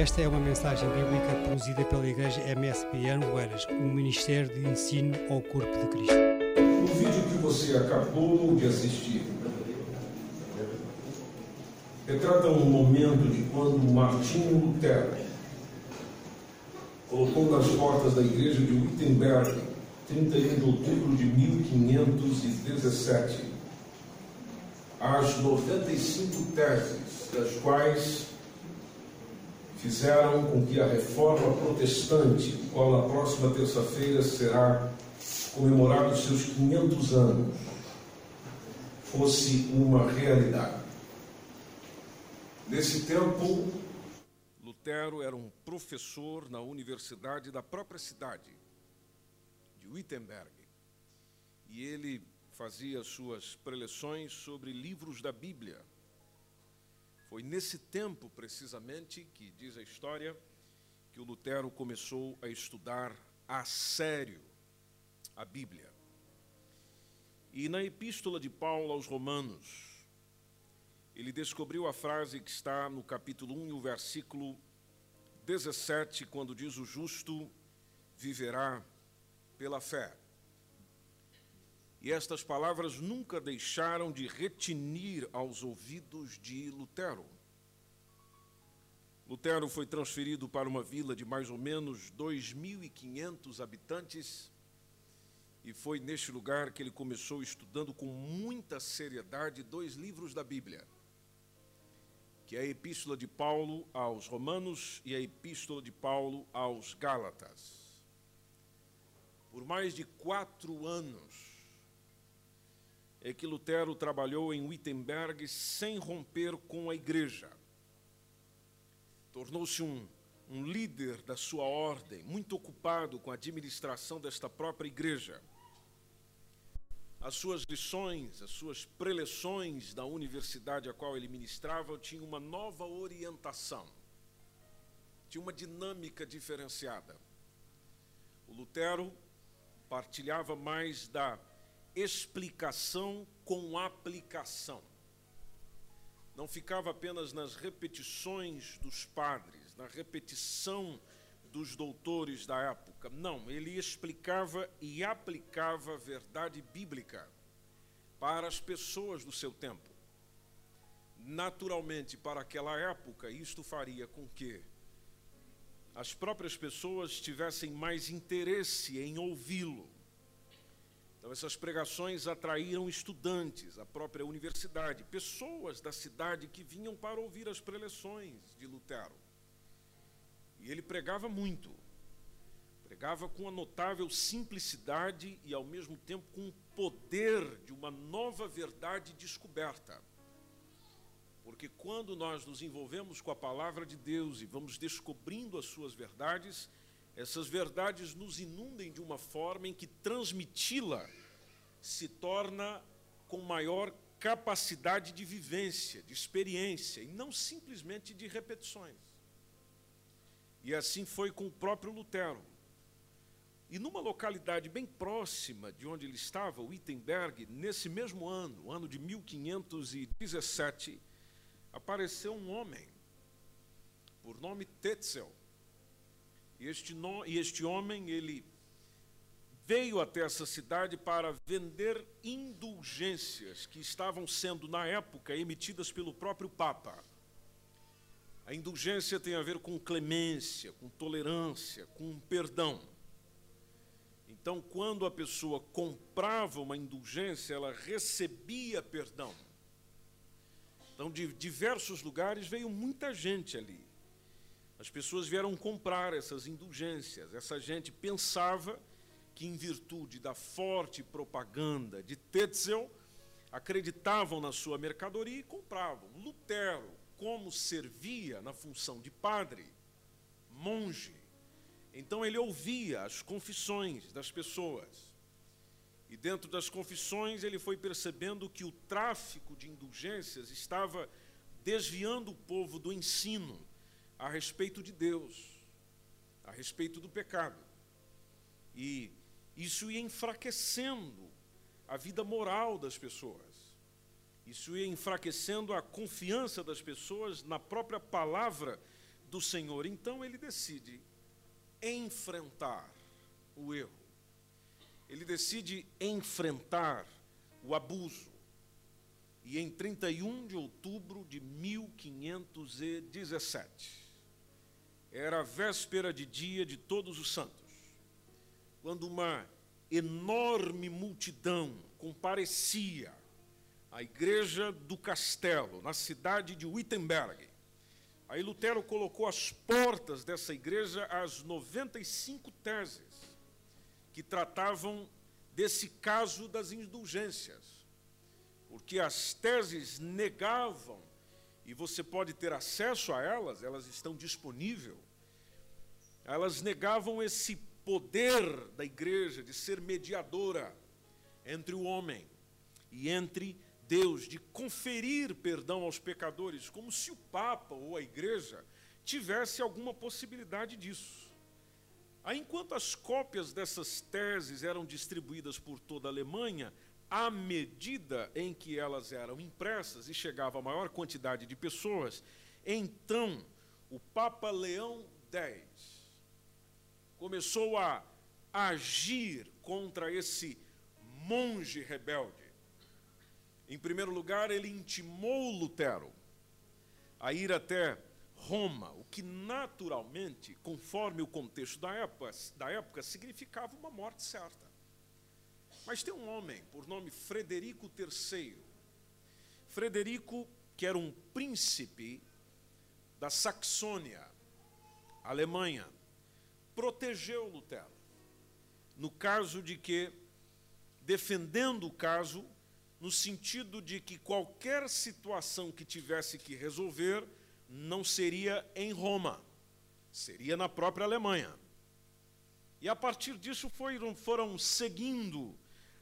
Esta é uma mensagem bíblica produzida pela Igreja MSP Aroeiras, um ministério de ensino ao corpo de Cristo. O vídeo que você acabou de assistir retrata um momento de quando Martinho Lutero colocou nas portas da igreja de Wittenberg, 31 de outubro de 1517, as 95 teses, das quais fizeram com que a reforma protestante, qual na próxima terça-feira será comemorado seus 500 anos, fosse uma realidade. Nesse tempo, Lutero era um professor na universidade da própria cidade, de Wittenberg, e ele fazia suas preleções sobre livros da Bíblia. Foi nesse tempo, precisamente, que diz a história, que o Lutero começou a estudar a sério a Bíblia. E na epístola de Paulo aos Romanos, ele descobriu a frase que está no capítulo 1 e o versículo 17, quando diz: O justo viverá pela fé. E estas palavras nunca deixaram de retinir aos ouvidos de Lutero. Lutero foi transferido para uma vila de mais ou menos 2.500 habitantes e foi neste lugar que ele começou estudando com muita seriedade dois livros da Bíblia, que é a Epístola de Paulo aos Romanos e a Epístola de Paulo aos Gálatas. Por mais de quatro anos, é que Lutero trabalhou em Wittenberg sem romper com a igreja. Tornou-se um, um líder da sua ordem, muito ocupado com a administração desta própria igreja. As suas lições, as suas preleções da universidade a qual ele ministrava tinham uma nova orientação, tinha uma dinâmica diferenciada. O Lutero partilhava mais da explicação com aplicação. Não ficava apenas nas repetições dos padres, na repetição dos doutores da época. Não, ele explicava e aplicava a verdade bíblica para as pessoas do seu tempo. Naturalmente, para aquela época, isto faria com que as próprias pessoas tivessem mais interesse em ouvi-lo então, essas pregações atraíram estudantes, a própria universidade, pessoas da cidade que vinham para ouvir as preleções de Lutero. E ele pregava muito, pregava com a notável simplicidade e, ao mesmo tempo, com o poder de uma nova verdade descoberta. Porque quando nós nos envolvemos com a palavra de Deus e vamos descobrindo as suas verdades, essas verdades nos inundem de uma forma em que transmiti-la se torna com maior capacidade de vivência, de experiência, e não simplesmente de repetições. E assim foi com o próprio Lutero. E numa localidade bem próxima de onde ele estava, Wittenberg, nesse mesmo ano, ano de 1517, apareceu um homem, por nome Tetzel, e este, no, e este homem, ele veio até essa cidade para vender indulgências que estavam sendo, na época, emitidas pelo próprio Papa. A indulgência tem a ver com clemência, com tolerância, com perdão. Então, quando a pessoa comprava uma indulgência, ela recebia perdão. Então, de diversos lugares veio muita gente ali. As pessoas vieram comprar essas indulgências. Essa gente pensava que, em virtude da forte propaganda de Tetzel, acreditavam na sua mercadoria e compravam. Lutero, como servia na função de padre, monge, então ele ouvia as confissões das pessoas. E dentro das confissões ele foi percebendo que o tráfico de indulgências estava desviando o povo do ensino a respeito de Deus, a respeito do pecado. E isso ia enfraquecendo a vida moral das pessoas. Isso ia enfraquecendo a confiança das pessoas na própria palavra do Senhor. Então ele decide enfrentar o erro. Ele decide enfrentar o abuso. E em 31 de outubro de 1517, era a véspera de dia de Todos os Santos, quando uma enorme multidão comparecia à igreja do castelo, na cidade de Wittenberg. Aí Lutero colocou às portas dessa igreja as 95 teses que tratavam desse caso das indulgências. Porque as teses negavam, e você pode ter acesso a elas, elas estão disponíveis, elas negavam esse poder da igreja de ser mediadora entre o homem e entre Deus, de conferir perdão aos pecadores, como se o Papa ou a igreja tivesse alguma possibilidade disso. Aí, enquanto as cópias dessas teses eram distribuídas por toda a Alemanha, à medida em que elas eram impressas e chegava a maior quantidade de pessoas, então o Papa Leão X começou a agir contra esse monge rebelde. Em primeiro lugar, ele intimou Lutero a ir até Roma, o que naturalmente, conforme o contexto da época, da época significava uma morte certa. Mas tem um homem por nome Frederico III. Frederico, que era um príncipe da Saxônia, Alemanha, protegeu Lutero. No caso de que, defendendo o caso, no sentido de que qualquer situação que tivesse que resolver não seria em Roma, seria na própria Alemanha. E a partir disso foram, foram seguindo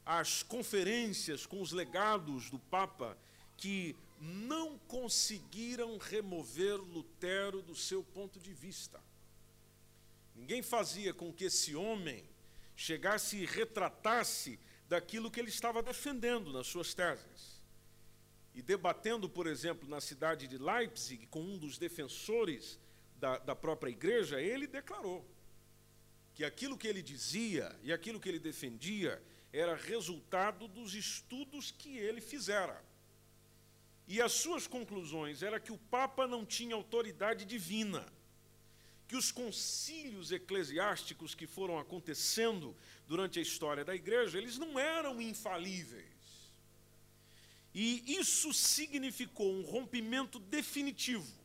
as conferências com os legados do Papa que não conseguiram remover Lutero do seu ponto de vista. Ninguém fazia com que esse homem chegasse e retratasse daquilo que ele estava defendendo nas suas teses. E debatendo, por exemplo, na cidade de Leipzig, com um dos defensores da, da própria igreja, ele declarou que aquilo que ele dizia e aquilo que ele defendia era resultado dos estudos que ele fizera. E as suas conclusões era que o Papa não tinha autoridade divina que os concílios eclesiásticos que foram acontecendo durante a história da igreja, eles não eram infalíveis. E isso significou um rompimento definitivo,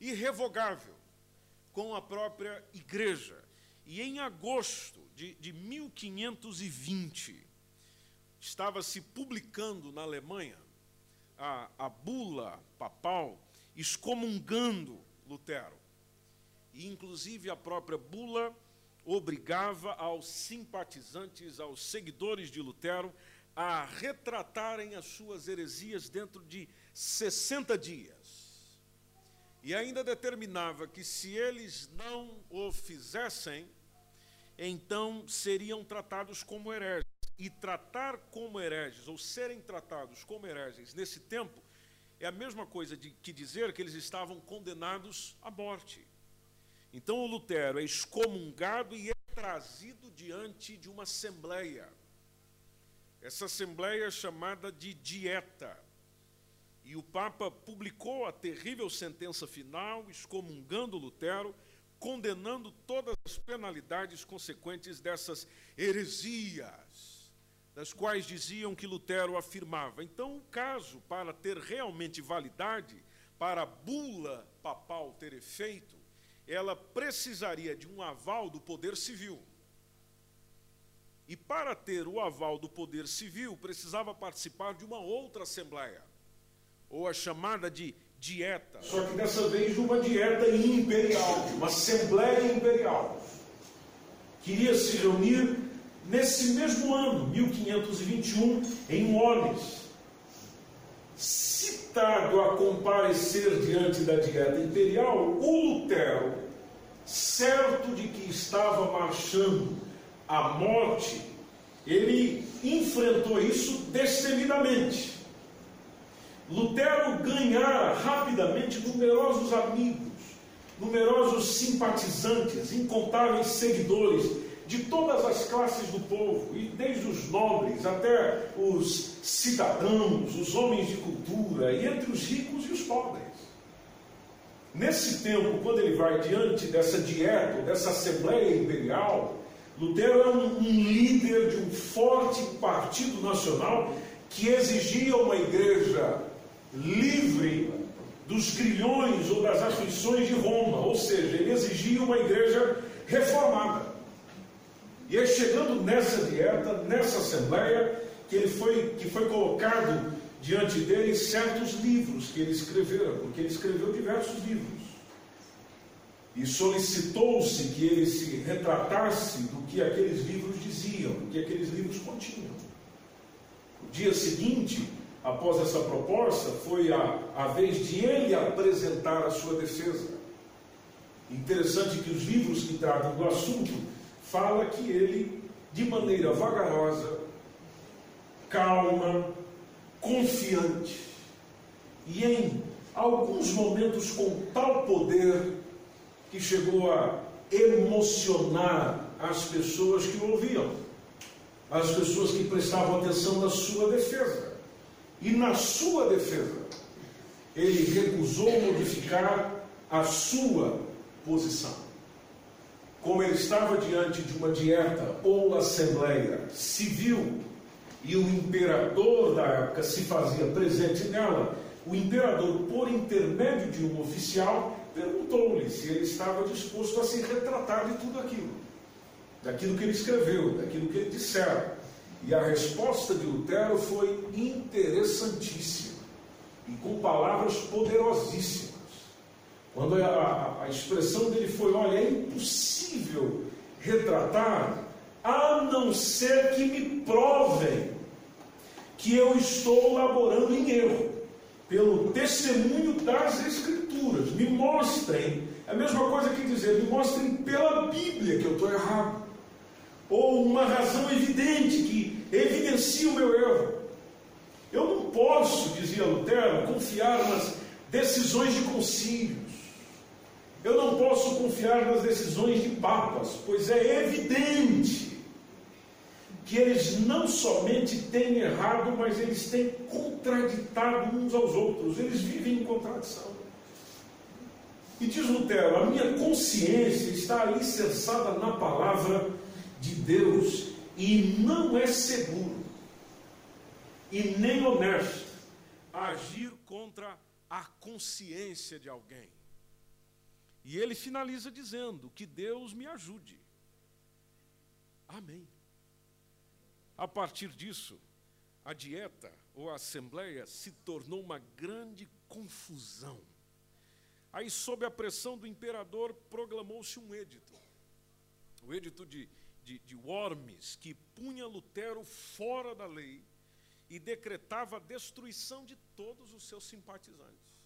irrevogável, com a própria igreja. E em agosto de, de 1520, estava se publicando na Alemanha a, a bula papal excomungando Lutero e inclusive a própria bula obrigava aos simpatizantes, aos seguidores de Lutero, a retratarem as suas heresias dentro de 60 dias. E ainda determinava que se eles não o fizessem, então seriam tratados como hereges. E tratar como hereges, ou serem tratados como hereges nesse tempo, é a mesma coisa de, que dizer que eles estavam condenados à morte. Então o Lutero é excomungado e é trazido diante de uma assembleia. Essa assembleia é chamada de dieta. E o Papa publicou a terrível sentença final, excomungando Lutero, condenando todas as penalidades consequentes dessas heresias, das quais diziam que Lutero afirmava. Então, o caso, para ter realmente validade, para a bula papal ter efeito, ela precisaria de um aval do poder civil. E para ter o aval do poder civil, precisava participar de uma outra assembleia, ou a chamada de dieta. Só que dessa vez uma dieta imperial, uma assembleia imperial. Queria se reunir nesse mesmo ano, 1521, em Mones. Citado a comparecer diante da dieta imperial, o Lutero certo de que estava marchando a morte, ele enfrentou isso destemidamente. Lutero ganhara rapidamente numerosos amigos, numerosos simpatizantes, incontáveis seguidores de todas as classes do povo, e desde os nobres até os cidadãos, os homens de cultura, e entre os ricos e os pobres. Nesse tempo, quando ele vai diante dessa dieta, dessa Assembleia Imperial, Lutero é um, um líder de um forte partido nacional que exigia uma igreja livre dos grilhões ou das aflições de Roma, ou seja, ele exigia uma igreja reformada. E é chegando nessa dieta, nessa assembleia, que ele foi, que foi colocado diante dele certos livros que ele escreveu, porque ele escreveu diversos livros. E solicitou-se que ele se retratasse do que aqueles livros diziam, do que aqueles livros continham. O dia seguinte, após essa proposta, foi a, a vez de ele apresentar a sua defesa. Interessante que os livros que tratam do assunto fala que ele, de maneira vagarosa, calma, confiante e em alguns momentos com tal poder que chegou a emocionar as pessoas que o ouviam, as pessoas que prestavam atenção na sua defesa. E na sua defesa, ele recusou modificar a sua posição como ele estava diante de uma dieta ou assembleia civil e o imperador da época se fazia presente nela, o imperador, por intermédio de um oficial, perguntou-lhe se ele estava disposto a se retratar de tudo aquilo, daquilo que ele escreveu, daquilo que ele dissera. E a resposta de Lutero foi interessantíssima e com palavras poderosíssimas. Quando a, a, a expressão dele foi: olha, é impossível retratar, a não ser que me provem que eu estou laborando em erro, pelo testemunho das Escrituras. Me mostrem, é a mesma coisa que dizer, me mostrem pela Bíblia que eu estou errado, ou uma razão evidente que evidencia o meu erro. Eu não posso, dizia Lutero, confiar nas decisões de concílios. Eu não posso confiar nas decisões de papas, pois é evidente que eles não somente têm errado, mas eles têm contraditado uns aos outros, eles vivem em contradição. E diz Lutero: a minha consciência está alicerçada na palavra de Deus e não é seguro e nem honesto agir contra a consciência de alguém. E ele finaliza dizendo: Que Deus me ajude. Amém. A partir disso, a dieta ou a assembleia se tornou uma grande confusão. Aí, sob a pressão do imperador, proclamou-se um edito. O edito de, de, de Worms, que punha Lutero fora da lei e decretava a destruição de todos os seus simpatizantes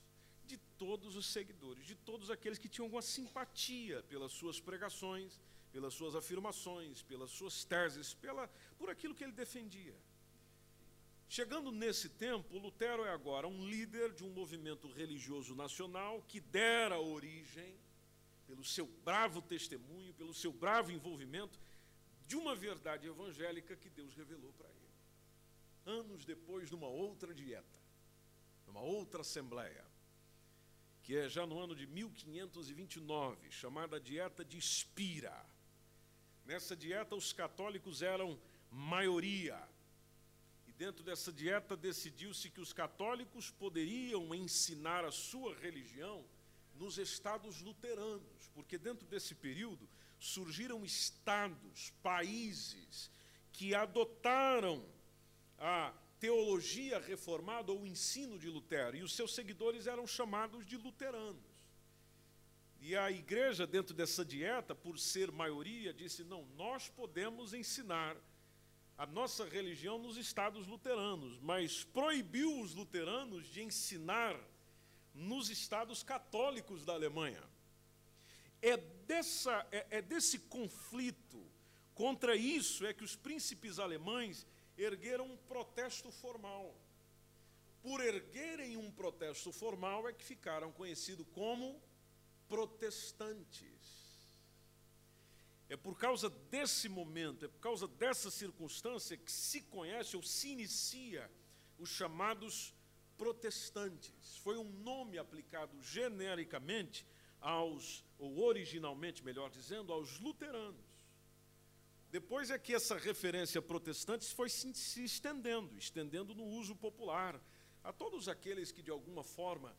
de todos os seguidores, de todos aqueles que tinham alguma simpatia pelas suas pregações, pelas suas afirmações, pelas suas teses, pela, por aquilo que ele defendia. Chegando nesse tempo, Lutero é agora um líder de um movimento religioso nacional que dera origem, pelo seu bravo testemunho, pelo seu bravo envolvimento, de uma verdade evangélica que Deus revelou para ele. Anos depois, numa outra dieta, numa outra assembleia, que é já no ano de 1529, chamada Dieta de Spira. Nessa dieta, os católicos eram maioria. E dentro dessa dieta, decidiu-se que os católicos poderiam ensinar a sua religião nos estados luteranos, porque dentro desse período surgiram estados, países que adotaram a teologia reformada ou o ensino de Lutero, e os seus seguidores eram chamados de luteranos. E a igreja, dentro dessa dieta, por ser maioria, disse: não, nós podemos ensinar a nossa religião nos estados luteranos, mas proibiu os luteranos de ensinar nos estados católicos da Alemanha. É, dessa, é, é desse conflito contra isso é que os príncipes alemães ergueram um protesto formal. Por erguerem um protesto formal é que ficaram conhecidos como protestantes. É por causa desse momento, é por causa dessa circunstância que se conhece ou se inicia os chamados protestantes. Foi um nome aplicado genericamente aos, ou originalmente, melhor dizendo, aos luteranos. Depois é que essa referência protestantes foi se, se estendendo, estendendo no uso popular, a todos aqueles que de alguma forma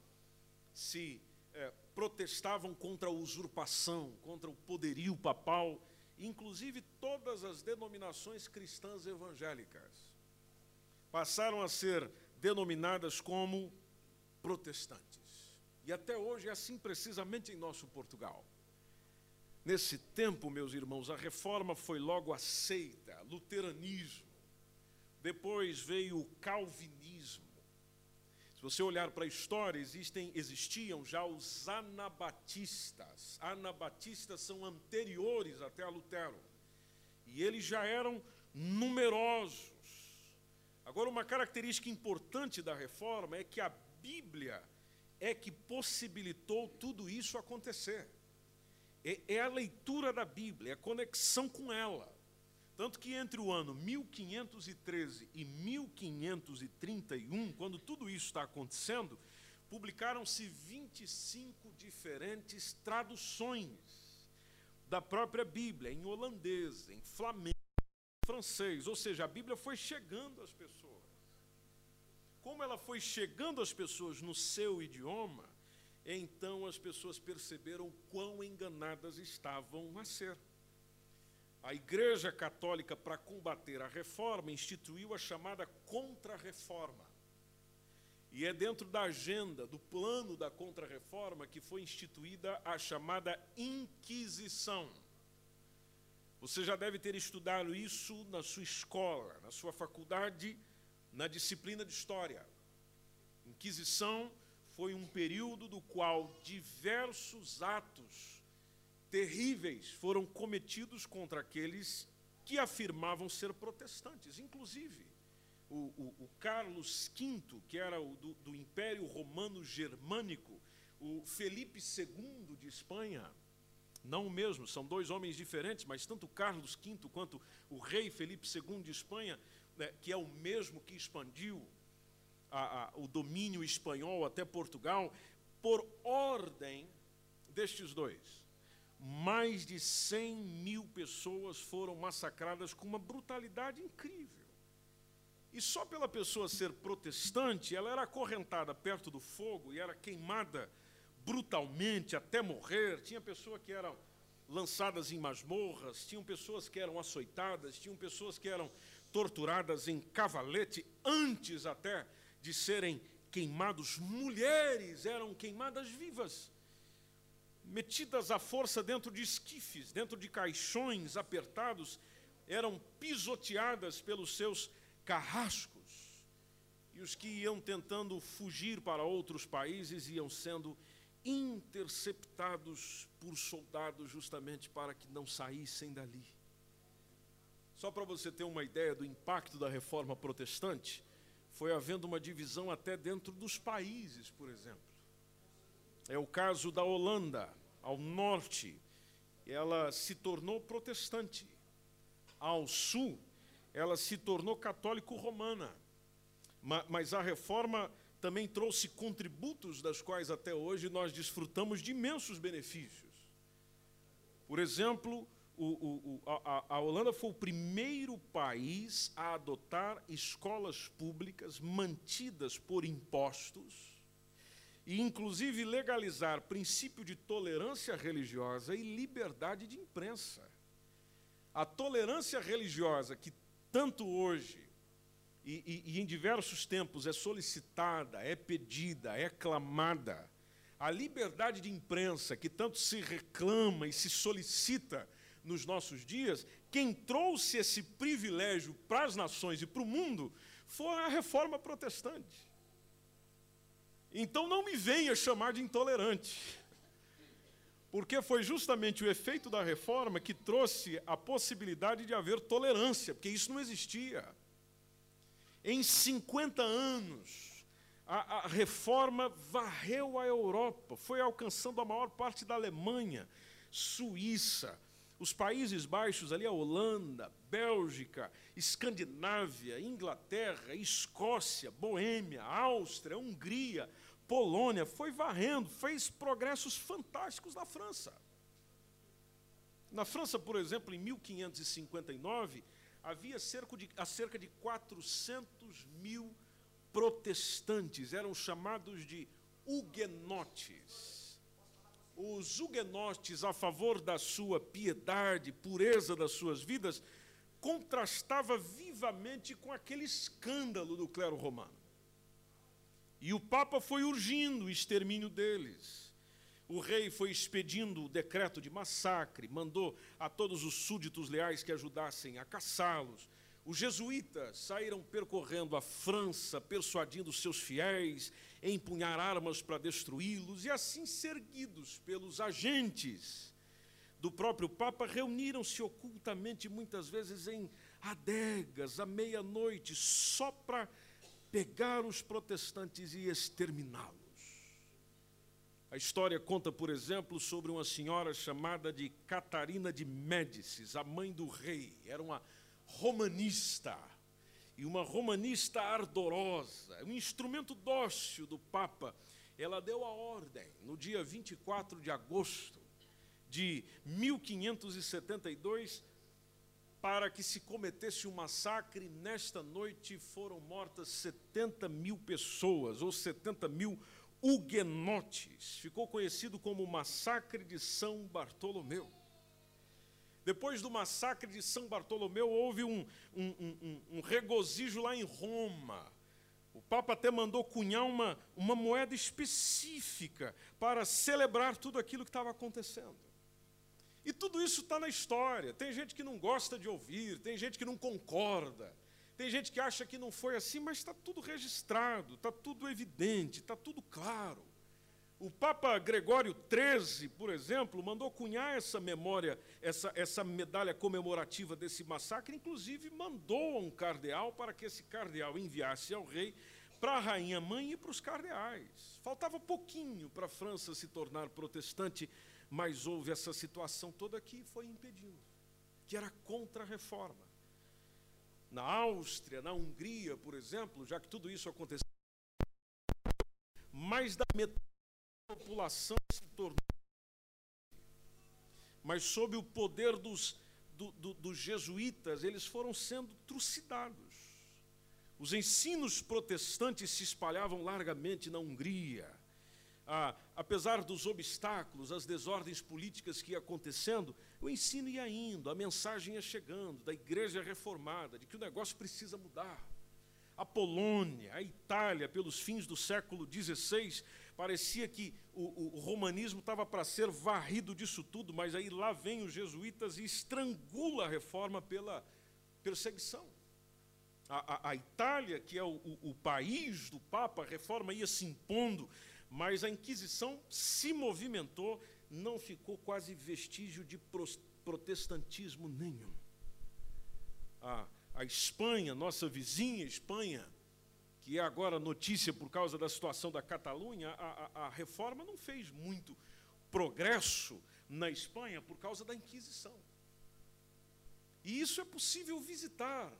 se é, protestavam contra a usurpação, contra o poderio papal, inclusive todas as denominações cristãs evangélicas passaram a ser denominadas como protestantes. E até hoje é assim precisamente em nosso Portugal. Nesse tempo, meus irmãos, a reforma foi logo aceita, luteranismo. Depois veio o calvinismo. Se você olhar para a história, existem, existiam já os anabatistas. Anabatistas são anteriores até a Lutero. E eles já eram numerosos. Agora, uma característica importante da reforma é que a Bíblia é que possibilitou tudo isso acontecer. É, é a leitura da Bíblia, é a conexão com ela. Tanto que entre o ano 1513 e 1531, quando tudo isso está acontecendo, publicaram-se 25 diferentes traduções da própria Bíblia, em holandês, em flamengo, em francês, ou seja, a Bíblia foi chegando às pessoas. Como ela foi chegando às pessoas no seu idioma, então as pessoas perceberam quão enganadas estavam a ser. A Igreja Católica, para combater a reforma, instituiu a chamada Contra-Reforma. E é dentro da agenda, do plano da Contra-Reforma, que foi instituída a chamada Inquisição. Você já deve ter estudado isso na sua escola, na sua faculdade, na disciplina de História. Inquisição foi um período do qual diversos atos terríveis foram cometidos contra aqueles que afirmavam ser protestantes. Inclusive, o, o, o Carlos V, que era o do, do Império Romano Germânico, o Felipe II de Espanha, não o mesmo, são dois homens diferentes, mas tanto Carlos V quanto o rei Felipe II de Espanha, que é o mesmo que expandiu a, a, o domínio espanhol até Portugal, por ordem destes dois mais de 100 mil pessoas foram massacradas com uma brutalidade incrível. E só pela pessoa ser protestante, ela era acorrentada perto do fogo e era queimada brutalmente até morrer. Tinha pessoas que eram lançadas em masmorras, tinham pessoas que eram açoitadas, tinham pessoas que eram torturadas em cavalete antes até de serem queimados. Mulheres eram queimadas vivas metidas à força dentro de esquifes, dentro de caixões apertados, eram pisoteadas pelos seus carrascos. E os que iam tentando fugir para outros países iam sendo interceptados por soldados justamente para que não saíssem dali. Só para você ter uma ideia do impacto da reforma protestante, foi havendo uma divisão até dentro dos países, por exemplo. É o caso da Holanda, ao norte, ela se tornou protestante. Ao sul, ela se tornou católico-romana. Mas a reforma também trouxe contributos das quais até hoje nós desfrutamos de imensos benefícios. Por exemplo, o, o, a, a Holanda foi o primeiro país a adotar escolas públicas mantidas por impostos e, inclusive, legalizar princípio de tolerância religiosa e liberdade de imprensa. A tolerância religiosa, que tanto hoje e, e, e, em diversos tempos é solicitada, é pedida, é clamada, a liberdade de imprensa, que tanto se reclama e se solicita nos nossos dias, quem trouxe esse privilégio para as nações e para o mundo foi a reforma protestante. Então não me venha chamar de intolerante. Porque foi justamente o efeito da reforma que trouxe a possibilidade de haver tolerância, porque isso não existia. Em 50 anos, a, a reforma varreu a Europa, foi alcançando a maior parte da Alemanha, Suíça, os Países Baixos, ali a Holanda, Bélgica, Escandinávia, Inglaterra, Escócia, Boêmia, Áustria, Hungria, Polônia, foi varrendo, fez progressos fantásticos na França. Na França, por exemplo, em 1559, havia cerca de, cerca de 400 mil protestantes, eram chamados de huguenotes os huguenotes a favor da sua piedade, pureza das suas vidas, contrastava vivamente com aquele escândalo do clero romano. E o Papa foi urgindo o extermínio deles. O rei foi expedindo o decreto de massacre, mandou a todos os súditos leais que ajudassem a caçá-los. Os jesuítas saíram percorrendo a França, persuadindo seus fiéis empunhar armas para destruí-los, e assim, seguidos pelos agentes do próprio Papa, reuniram-se ocultamente, muitas vezes em adegas, à meia-noite, só para pegar os protestantes e exterminá-los. A história conta, por exemplo, sobre uma senhora chamada de Catarina de Médicis, a mãe do rei. Era uma romanista e uma romanista ardorosa, um instrumento dócil do Papa, ela deu a ordem, no dia 24 de agosto de 1572, para que se cometesse um massacre. Nesta noite foram mortas 70 mil pessoas, ou 70 mil huguenotes. Ficou conhecido como Massacre de São Bartolomeu. Depois do massacre de São Bartolomeu, houve um, um, um, um, regozijo lá em Roma. O Papa até mandou cunhar uma, uma moeda específica para celebrar tudo aquilo que estava acontecendo. E tudo isso está na história. Tem gente que não gosta de ouvir, tem gente que não concorda, tem gente que acha que não foi assim, mas está tudo registrado, está tudo evidente, está tudo claro. O Papa Gregório XIII, por exemplo, mandou cunhar essa memória, essa, essa medalha comemorativa desse massacre, inclusive mandou a um cardeal para que esse cardeal enviasse ao rei para a rainha mãe e para os cardeais. Faltava pouquinho para a França se tornar protestante, mas houve essa situação toda que foi impedindo, que era contra a reforma. Na Áustria, na Hungria, por exemplo, já que tudo isso aconteceu, mais da metade população se tornou. Mas sob o poder dos, do, do, dos jesuítas, eles foram sendo trucidados. Os ensinos protestantes se espalhavam largamente na Hungria. Ah, apesar dos obstáculos, as desordens políticas que iam acontecendo, o ensino ia indo, a mensagem ia chegando da igreja reformada, de que o negócio precisa mudar. A Polônia, a Itália, pelos fins do século XVI, parecia que o, o romanismo estava para ser varrido disso tudo, mas aí lá vem os jesuítas e estrangula a reforma pela perseguição. A, a, a Itália, que é o, o, o país do Papa, a reforma ia se impondo, mas a Inquisição se movimentou, não ficou quase vestígio de protestantismo nenhum. A, a Espanha, nossa vizinha Espanha, que é agora notícia por causa da situação da Catalunha, a, a, a reforma não fez muito progresso na Espanha por causa da Inquisição. E isso é possível visitar,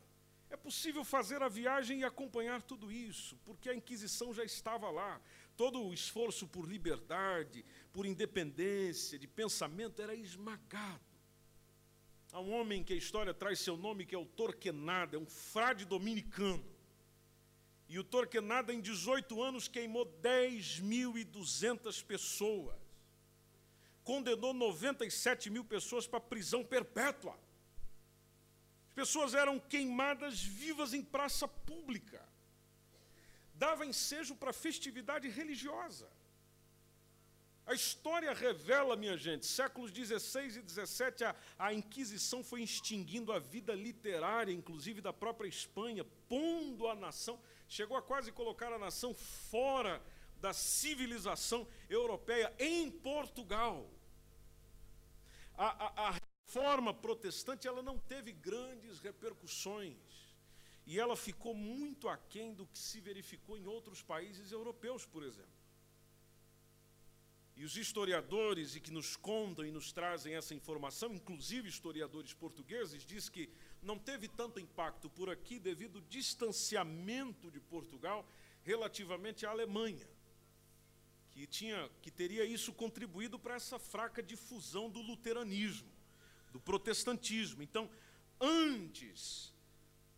é possível fazer a viagem e acompanhar tudo isso, porque a Inquisição já estava lá. Todo o esforço por liberdade, por independência de pensamento era esmagado. Há um homem que a história traz seu nome, que é o Torquenada, é um frade dominicano e o Torquenada, em 18 anos, queimou 10.200 pessoas. Condenou 97 mil pessoas para prisão perpétua. As pessoas eram queimadas vivas em praça pública. Dava ensejo para festividade religiosa. A história revela, minha gente, séculos 16 e 17, a, a Inquisição foi extinguindo a vida literária, inclusive da própria Espanha, pondo a nação chegou a quase colocar a nação fora da civilização europeia, em Portugal. A, a, a reforma protestante ela não teve grandes repercussões. e ela ficou muito aquém do que se verificou em outros países europeus, por exemplo. E os historiadores e que nos contam e nos trazem essa informação, inclusive historiadores portugueses, diz que não teve tanto impacto por aqui devido ao distanciamento de Portugal relativamente à Alemanha, que tinha que teria isso contribuído para essa fraca difusão do luteranismo, do protestantismo. Então, antes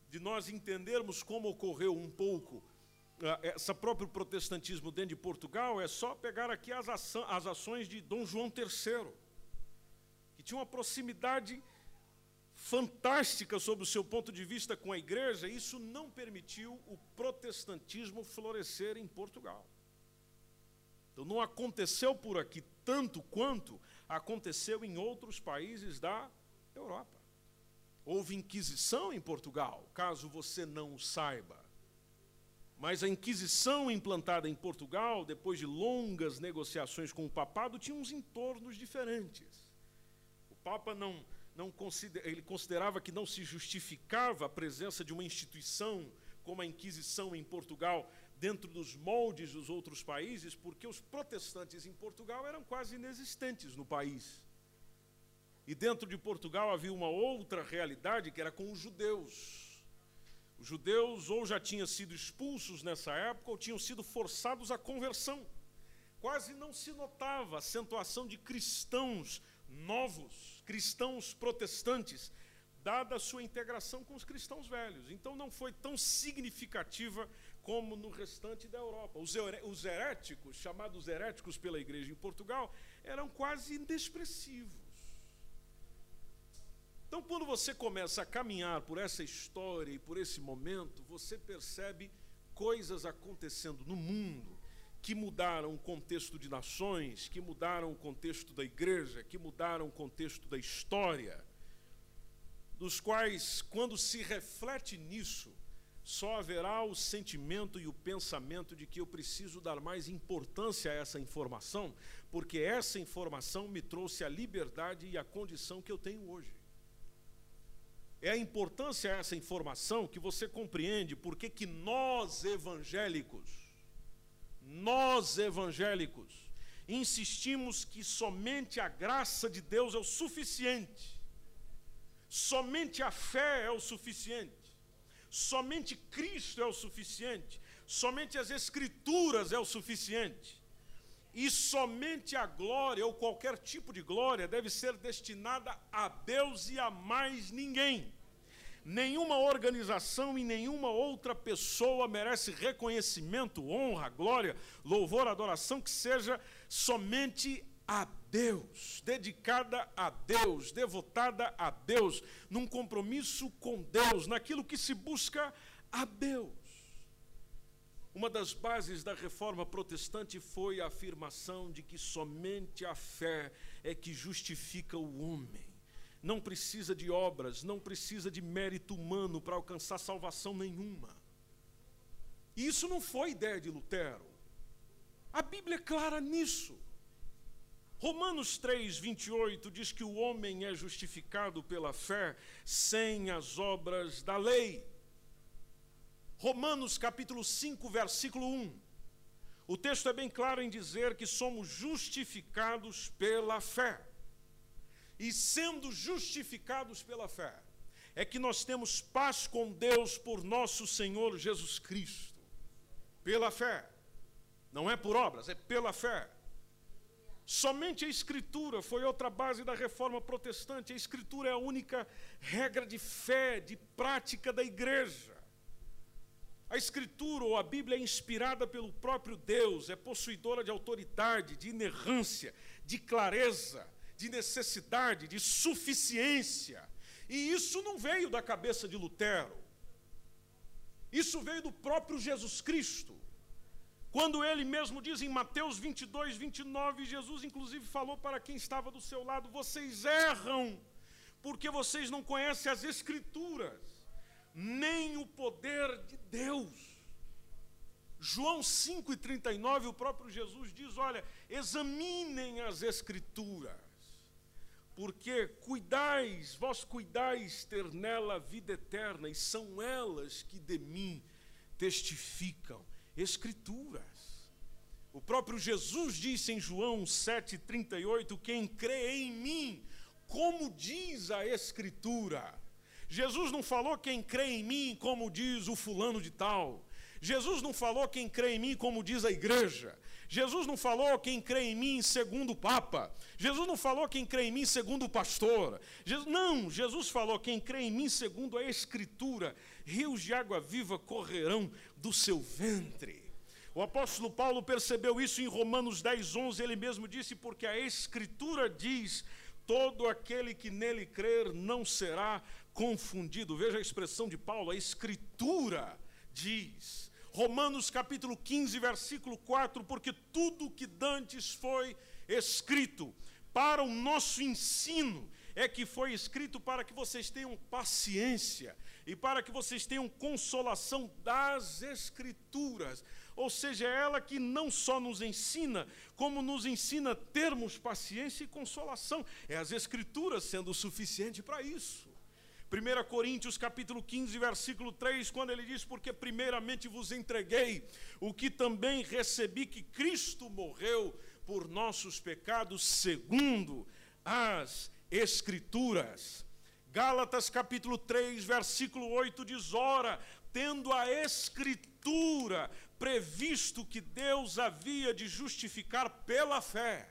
de nós entendermos como ocorreu um pouco esse próprio protestantismo dentro de Portugal, é só pegar aqui as, as ações de Dom João III, que tinha uma proximidade fantástica sob o seu ponto de vista com a igreja, isso não permitiu o protestantismo florescer em Portugal. Então não aconteceu por aqui tanto quanto aconteceu em outros países da Europa. Houve inquisição em Portugal, caso você não o saiba. Mas a Inquisição implantada em Portugal, depois de longas negociações com o papado, tinha uns entornos diferentes. O Papa não, não ele considerava que não se justificava a presença de uma instituição como a Inquisição em Portugal dentro dos moldes dos outros países, porque os protestantes em Portugal eram quase inexistentes no país. E dentro de Portugal havia uma outra realidade que era com os judeus. Os judeus ou já tinham sido expulsos nessa época ou tinham sido forçados à conversão. Quase não se notava a acentuação de cristãos novos, cristãos protestantes, dada a sua integração com os cristãos velhos. Então não foi tão significativa como no restante da Europa. Os heréticos, chamados heréticos pela igreja em Portugal, eram quase inexpressivos. Então, quando você começa a caminhar por essa história e por esse momento, você percebe coisas acontecendo no mundo que mudaram o contexto de nações, que mudaram o contexto da igreja, que mudaram o contexto da história, dos quais, quando se reflete nisso, só haverá o sentimento e o pensamento de que eu preciso dar mais importância a essa informação, porque essa informação me trouxe a liberdade e a condição que eu tenho hoje. É a importância essa informação que você compreende porque que nós evangélicos, nós evangélicos, insistimos que somente a graça de Deus é o suficiente. Somente a fé é o suficiente. Somente Cristo é o suficiente. Somente as Escrituras é o suficiente. E somente a glória, ou qualquer tipo de glória, deve ser destinada a Deus e a mais ninguém. Nenhuma organização e nenhuma outra pessoa merece reconhecimento, honra, glória, louvor, adoração que seja somente a Deus, dedicada a Deus, devotada a Deus, num compromisso com Deus, naquilo que se busca a Deus. Uma das bases da reforma protestante foi a afirmação de que somente a fé é que justifica o homem. Não precisa de obras, não precisa de mérito humano para alcançar salvação nenhuma. E isso não foi ideia de Lutero. A Bíblia é clara nisso. Romanos 3, 28 diz que o homem é justificado pela fé sem as obras da lei. Romanos capítulo 5, versículo 1. O texto é bem claro em dizer que somos justificados pela fé. E sendo justificados pela fé, é que nós temos paz com Deus por nosso Senhor Jesus Cristo. Pela fé. Não é por obras, é pela fé. Somente a Escritura foi outra base da reforma protestante. A Escritura é a única regra de fé, de prática da igreja. A Escritura ou a Bíblia é inspirada pelo próprio Deus, é possuidora de autoridade, de inerrância, de clareza, de necessidade, de suficiência. E isso não veio da cabeça de Lutero. Isso veio do próprio Jesus Cristo. Quando ele mesmo diz em Mateus 22, 29, Jesus inclusive falou para quem estava do seu lado: vocês erram, porque vocês não conhecem as Escrituras nem o poder de Deus. João 5,39, o próprio Jesus diz: Olha, examinem as Escrituras, porque cuidais, vós cuidais ter nela a vida eterna, e são elas que de mim testificam. Escrituras. O próprio Jesus disse em João 7,38: Quem crê em mim, como diz a Escritura. Jesus não falou quem crê em mim, como diz o fulano de tal. Jesus não falou quem crê em mim, como diz a igreja. Jesus não falou quem crê em mim segundo o Papa. Jesus não falou quem crê em mim segundo o pastor. Jesus, não, Jesus falou quem crê em mim segundo a Escritura. Rios de água viva correrão do seu ventre. O apóstolo Paulo percebeu isso em Romanos 10, 11. Ele mesmo disse: Porque a Escritura diz: Todo aquele que nele crer não será confundido. Veja a expressão de Paulo: a Escritura diz. Romanos capítulo 15, versículo 4, porque tudo que dantes foi escrito para o nosso ensino, é que foi escrito para que vocês tenham paciência e para que vocês tenham consolação das Escrituras. Ou seja, é ela que não só nos ensina, como nos ensina termos paciência e consolação. É as Escrituras sendo o suficiente para isso. 1 Coríntios capítulo 15, versículo 3, quando ele diz: Porque primeiramente vos entreguei o que também recebi, que Cristo morreu por nossos pecados, segundo as Escrituras. Gálatas capítulo 3, versículo 8 diz: Ora, tendo a Escritura previsto que Deus havia de justificar pela fé.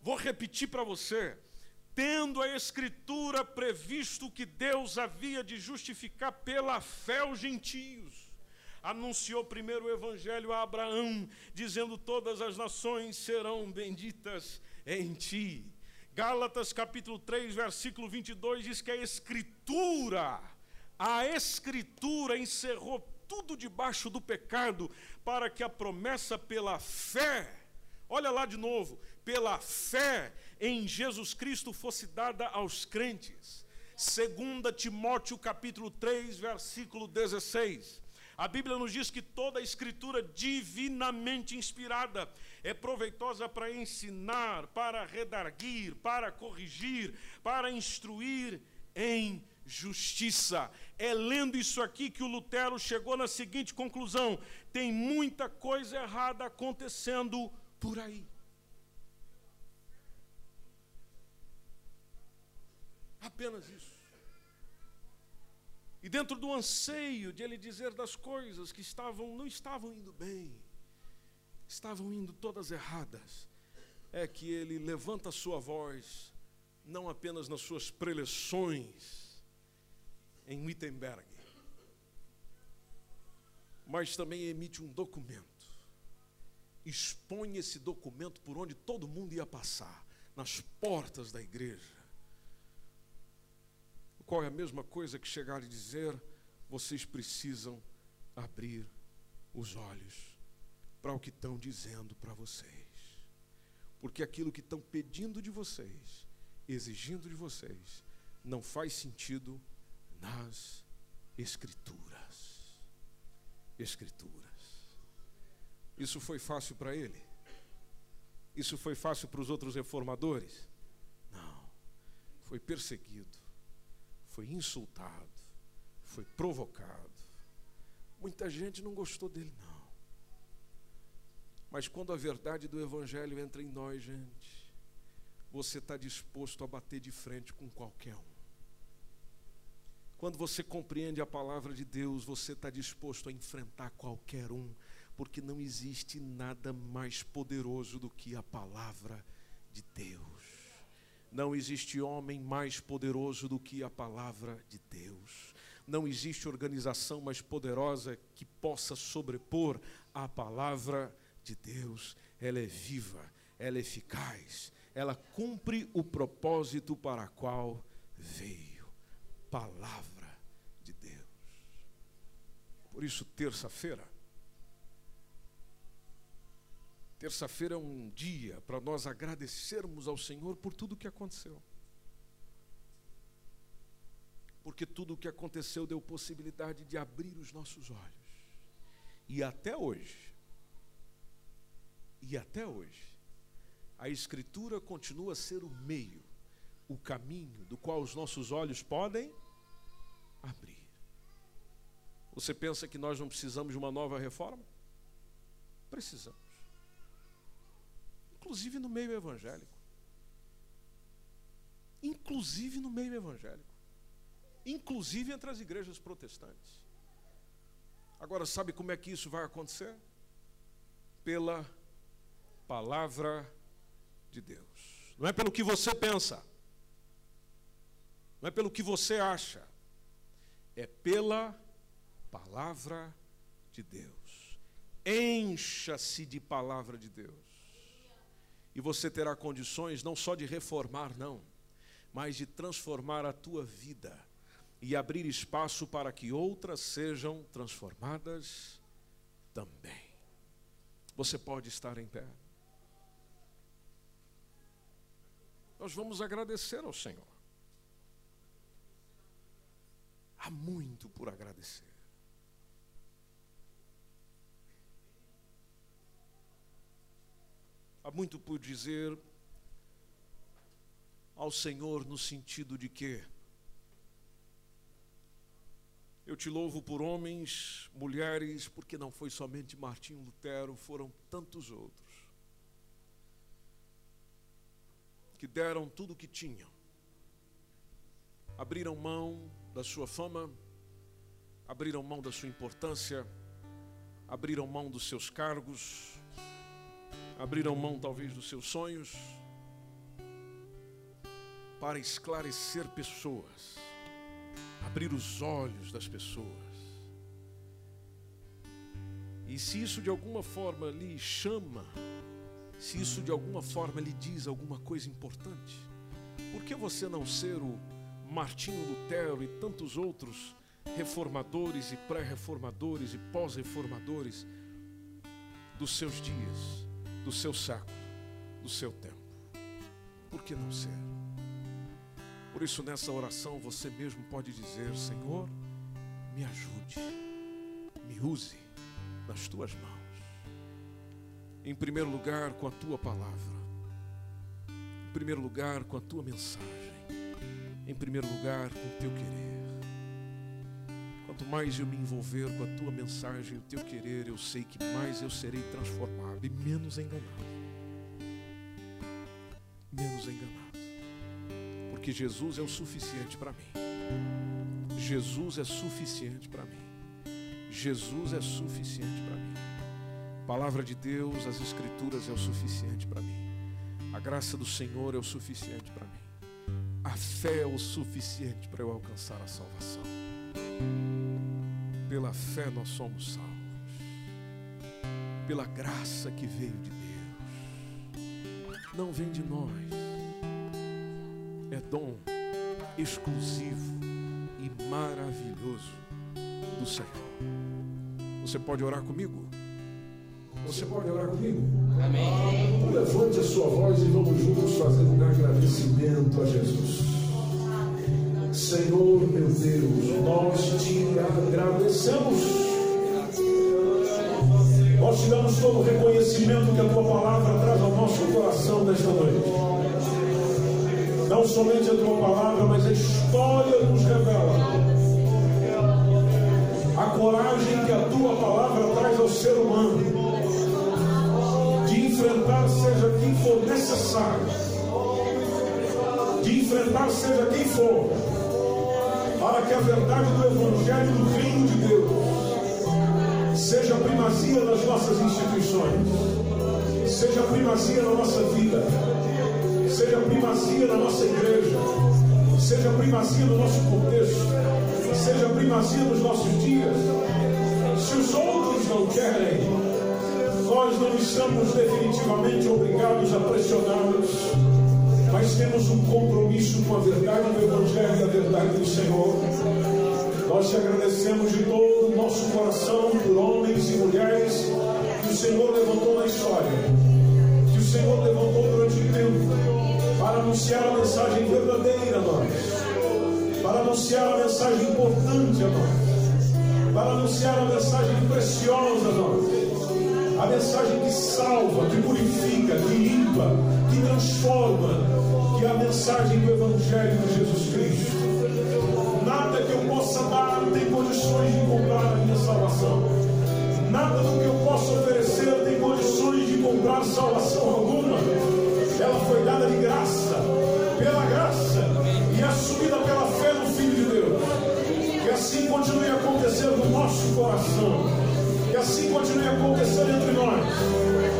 Vou repetir para você tendo a Escritura previsto que Deus havia de justificar pela fé os gentios. Anunciou primeiro o Evangelho a Abraão, dizendo: Todas as nações serão benditas em ti. Gálatas capítulo 3, versículo 22 diz que a Escritura, a Escritura encerrou tudo debaixo do pecado, para que a promessa pela fé, olha lá de novo, pela fé em Jesus Cristo fosse dada aos crentes. Segunda Timóteo capítulo 3, versículo 16. A Bíblia nos diz que toda a escritura divinamente inspirada é proveitosa para ensinar, para redarguir, para corrigir, para instruir em justiça. É lendo isso aqui que o Lutero chegou na seguinte conclusão: tem muita coisa errada acontecendo por aí. Apenas isso. E dentro do anseio de ele dizer das coisas que estavam não estavam indo bem, estavam indo todas erradas, é que ele levanta a sua voz, não apenas nas suas preleções em Wittenberg, mas também emite um documento. Expõe esse documento por onde todo mundo ia passar, nas portas da igreja qual é a mesma coisa que chegar e dizer: vocês precisam abrir os olhos para o que estão dizendo para vocês. Porque aquilo que estão pedindo de vocês, exigindo de vocês, não faz sentido nas Escrituras. Escrituras. Isso foi fácil para ele? Isso foi fácil para os outros reformadores? Não. Foi perseguido foi insultado, foi provocado. Muita gente não gostou dele, não. Mas quando a verdade do Evangelho entra em nós, gente, você está disposto a bater de frente com qualquer um. Quando você compreende a palavra de Deus, você está disposto a enfrentar qualquer um, porque não existe nada mais poderoso do que a palavra de Deus. Não existe homem mais poderoso do que a palavra de Deus. Não existe organização mais poderosa que possa sobrepor a palavra de Deus. Ela é viva, ela é eficaz, ela cumpre o propósito para a qual veio. Palavra de Deus. Por isso, terça-feira, Terça-feira é um dia para nós agradecermos ao Senhor por tudo o que aconteceu. Porque tudo o que aconteceu deu possibilidade de abrir os nossos olhos. E até hoje, e até hoje, a Escritura continua a ser o meio, o caminho do qual os nossos olhos podem abrir. Você pensa que nós não precisamos de uma nova reforma? Precisamos. Inclusive no meio evangélico. Inclusive no meio evangélico. Inclusive entre as igrejas protestantes. Agora, sabe como é que isso vai acontecer? Pela palavra de Deus. Não é pelo que você pensa. Não é pelo que você acha. É pela palavra de Deus. Encha-se de palavra de Deus. E você terá condições não só de reformar, não, mas de transformar a tua vida e abrir espaço para que outras sejam transformadas também. Você pode estar em pé. Nós vamos agradecer ao Senhor. Há muito por agradecer. Há muito por dizer ao Senhor no sentido de que eu te louvo por homens, mulheres, porque não foi somente Martinho Lutero, foram tantos outros que deram tudo o que tinham, abriram mão da sua fama, abriram mão da sua importância, abriram mão dos seus cargos, abriram mão talvez dos seus sonhos para esclarecer pessoas, abrir os olhos das pessoas. E se isso de alguma forma lhe chama, se isso de alguma forma lhe diz alguma coisa importante, por que você não ser o Martinho Lutero e tantos outros reformadores e pré-reformadores e pós-reformadores dos seus dias? Do seu século, do seu tempo. Por que não ser? Por isso, nessa oração, você mesmo pode dizer: Senhor, me ajude, me use nas tuas mãos. Em primeiro lugar, com a tua palavra. Em primeiro lugar, com a tua mensagem. Em primeiro lugar, com o teu querer. Quanto mais eu me envolver com a tua mensagem, o teu querer, eu sei que mais eu serei transformado e menos enganado. Menos enganado. Porque Jesus é o suficiente para mim. Jesus é suficiente para mim. Jesus é suficiente para mim. Palavra de Deus, as Escrituras é o suficiente para mim. A graça do Senhor é o suficiente para mim. A fé é o suficiente para eu alcançar a salvação. Pela fé nós somos salvos. Pela graça que veio de Deus. Não vem de nós. É dom exclusivo e maravilhoso do Senhor. Você pode orar comigo? Você pode orar comigo? Amém. Levante a sua voz e vamos juntos fazer um agradecimento a Jesus. Senhor meu Deus, nós te agradecemos. Nós te damos todo o reconhecimento que a tua palavra traz ao nosso coração nesta noite. Não somente a tua palavra, mas a história nos revela a coragem que a tua palavra traz ao ser humano de enfrentar seja quem for necessário, de enfrentar seja quem for para que a verdade do Evangelho do Reino de Deus seja primazia nas nossas instituições, seja primazia na nossa vida, seja primazia na nossa igreja, seja primazia no nosso contexto, seja primazia nos nossos dias. Se os outros não querem, nós não estamos definitivamente obrigados a pressioná-los mas temos um compromisso com a verdade do Evangelho e a verdade do Senhor. Nós te agradecemos de todo o nosso coração por homens e mulheres que o Senhor levantou na história, que o Senhor levantou durante o tempo, para anunciar a mensagem verdadeira a nós, para anunciar a mensagem importante a nós, para anunciar a mensagem preciosa a nós, A mensagem que salva, que purifica, que limpa, que transforma, a mensagem do Evangelho de Jesus Cristo. Nada que eu possa dar tem condições de comprar a minha salvação. Nada do que eu possa oferecer tem condições de comprar salvação alguma. Ela foi dada de graça, pela graça e assumida pela fé no Filho de Deus. Que assim continue a acontecer no nosso coração. Que assim continue a acontecer entre nós.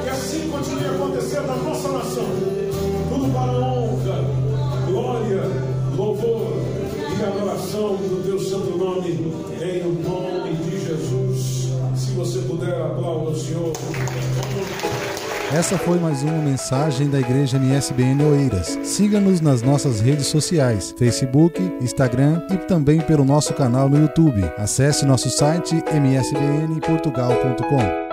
Que assim continue a acontecer na nossa nação. Tudo para a honra, glória, louvor e adoração do teu santo nome, em nome de Jesus. Se você puder, aplauda o Senhor. Essa foi mais uma mensagem da Igreja MSBN Oeiras. Siga-nos nas nossas redes sociais, Facebook, Instagram e também pelo nosso canal no YouTube. Acesse nosso site msbnportugal.com.